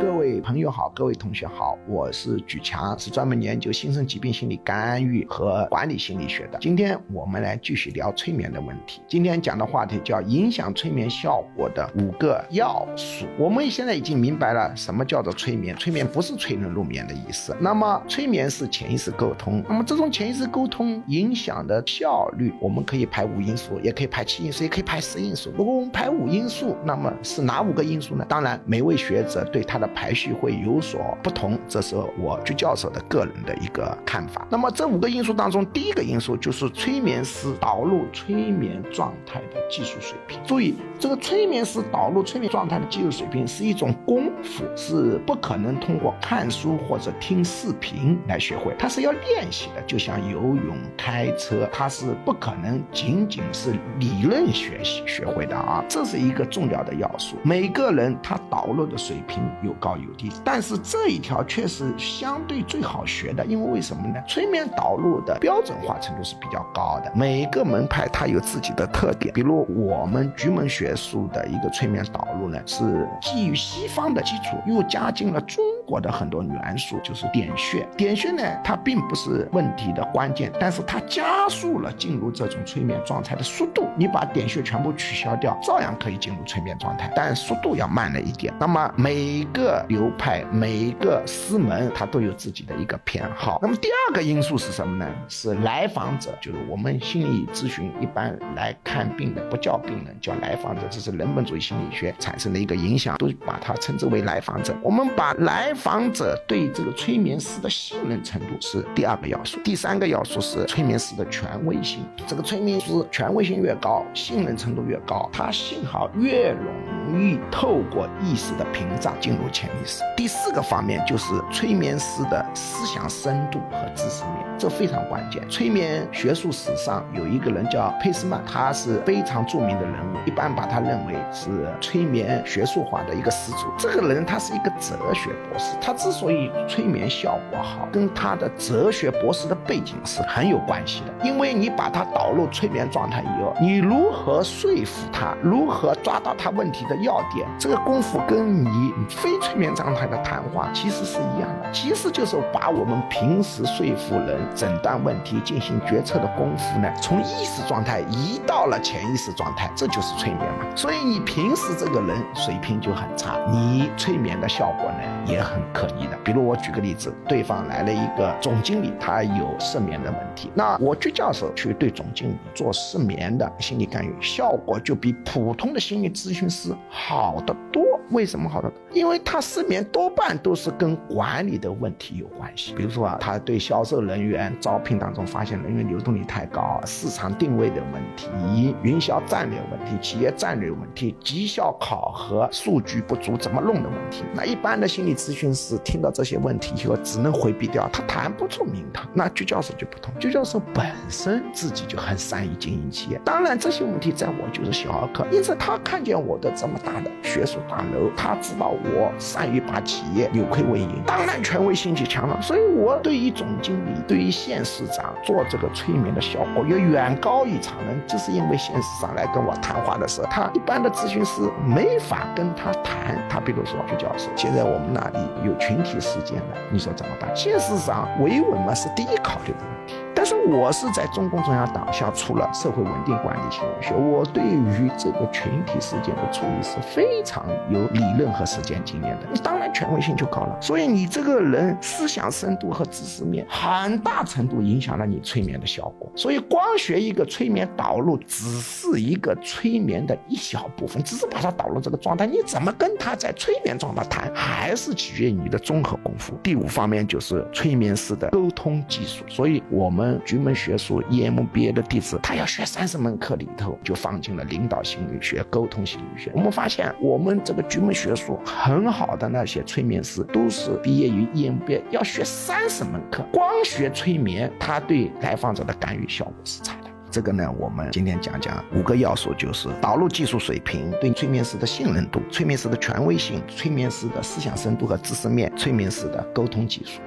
各位朋友好，各位同学好，我是举强，是专门研究新生疾病心理干预和管理心理学的。今天我们来继续聊催眠的问题。今天讲的话题叫影响催眠效果的五个要素。我们现在已经明白了什么叫做催眠，催眠不是催人入眠的意思。那么催眠是潜意识沟通，那么这种潜意识沟通影响的效率，我们可以排五因素，也可以排七因素，也可以排十因素。如果我们排五因素，那么是哪五个因素呢？当然，每位学者对他的排序会有所不同，这是我居教授的个人的一个看法。那么这五个因素当中，第一个因素就是催眠师导入催眠状态的技术水平。注意，这个催眠师导入催眠状态的技术水平是一种功夫，是不可能通过看书或者听视频来学会，它是要练习的。就像游泳、开车，它是不可能仅仅是理论学习学会的啊，这是一个重要的要素。每个人他导入的水平有高有低，但是这一条却是相对最好学的，因为为什么呢？催眠导入的标准化程度是比较高的，每个门派它有自己的特点。比如我们局门学术的一个催眠导入呢，是基于西方的基础，又加进了中国的很多元素，就是点穴。点穴呢，它并不是问题的关键，但是它加速了进入这种催眠状态的速度。你把点穴全部取消掉，照样可以进入催眠状态，但速度要慢了一点。那么每个流派、每一个师门，它都有自己的一个偏好。那么第二个因素是什么呢？是来访者，就是我们心理咨询一般来看病的，不叫病人，叫来访者，这是人本主义心理学产生的一个影响，都把它称之为来访者。我们把来访者对这个催眠师的信任程度是第二个要素，第三个要素是催眠师的权威性。这个催眠师权威性越高，信任程度越高，他信号越容易透过意识的屏障进入潜意识。第四个方面就是催眠师的思想深度和知识面，这非常关键。催眠学术史上有一个人叫佩斯曼，他是非常著名的人物，一般把他认为是催眠学术化的一个始祖。这个人他是一个哲学博士，他之所以催眠效果好，跟他的哲学博士的背景是很有关系的。因为你把他导入催眠状态以后，你如何说服他，如何抓到他问题的要点，这个功夫跟你非催眠状态的谈话其实是一样的，其实就是把我们平时说服人、诊断问题、进行决策的功夫呢，从意识状态移到了潜意识状态，这就是催眠嘛。所以你平时这个人水平就很差，你催眠的效果呢也很可疑的。比如我举个例子，对方来了一个总经理，他有失眠的问题，那我居教授去对总经理做失眠的心理干预，效果就比普通的心理咨询师好得多。为什么好得多？因为他失眠多半都是跟管理的问题有关系。比如说啊，他对销售人员招聘当中发现人员流动率太高，市场定位的问题，营销战略问题，企业战略问题，绩效考核数据不足，怎么弄的问题。那一般的心理咨询师听到这些问题以后，只能回避掉，他谈不出名堂。那居教授就不同，居教授本身自己就很善于经营企业，当然这些问题在我就是小儿科，因此他看见我的这么大的学术大楼，他知道我善于把企业扭亏为盈，当然权威性就强了。所以我对于总经理、对于县市长做这个催眠的效果，要远高于常人。就是因为县市长来跟我谈话的时候，他一般的咨询师没法跟他谈。他比如说，居教授，现在我们呢哪里有群体事件了，你说怎么办？现实上维稳嘛是第一考虑的问题。但是我是在中共中央党校出了社会稳定管理心理学，我对于这个群体事件的处理是非常有理论和实践经验的，你当然权威性就高了。所以你这个人思想深度和知识面，很大程度影响了你催眠的效果。所以光学一个催眠导入，只是一个催眠的一小部分，只是把它导入这个状态，你怎么跟他在催眠状态谈，还是取决于你的综合功夫。第五方面就是催眠师的沟通技术，所以我们。局门学术 EMBA 的弟子，他要学三十门课里头，就放进了领导心理学、沟通心理学。我们发现，我们这个局门学术很好的那些催眠师，都是毕业于 EMBA，要学三十门课，光学催眠，他对来访者的干预效果是差的。这个呢，我们今天讲讲五个要素，就是导入技术水平、对催眠师的信任度、催眠师的权威性、催眠师的思想深度和知识面、催眠师的沟通技术。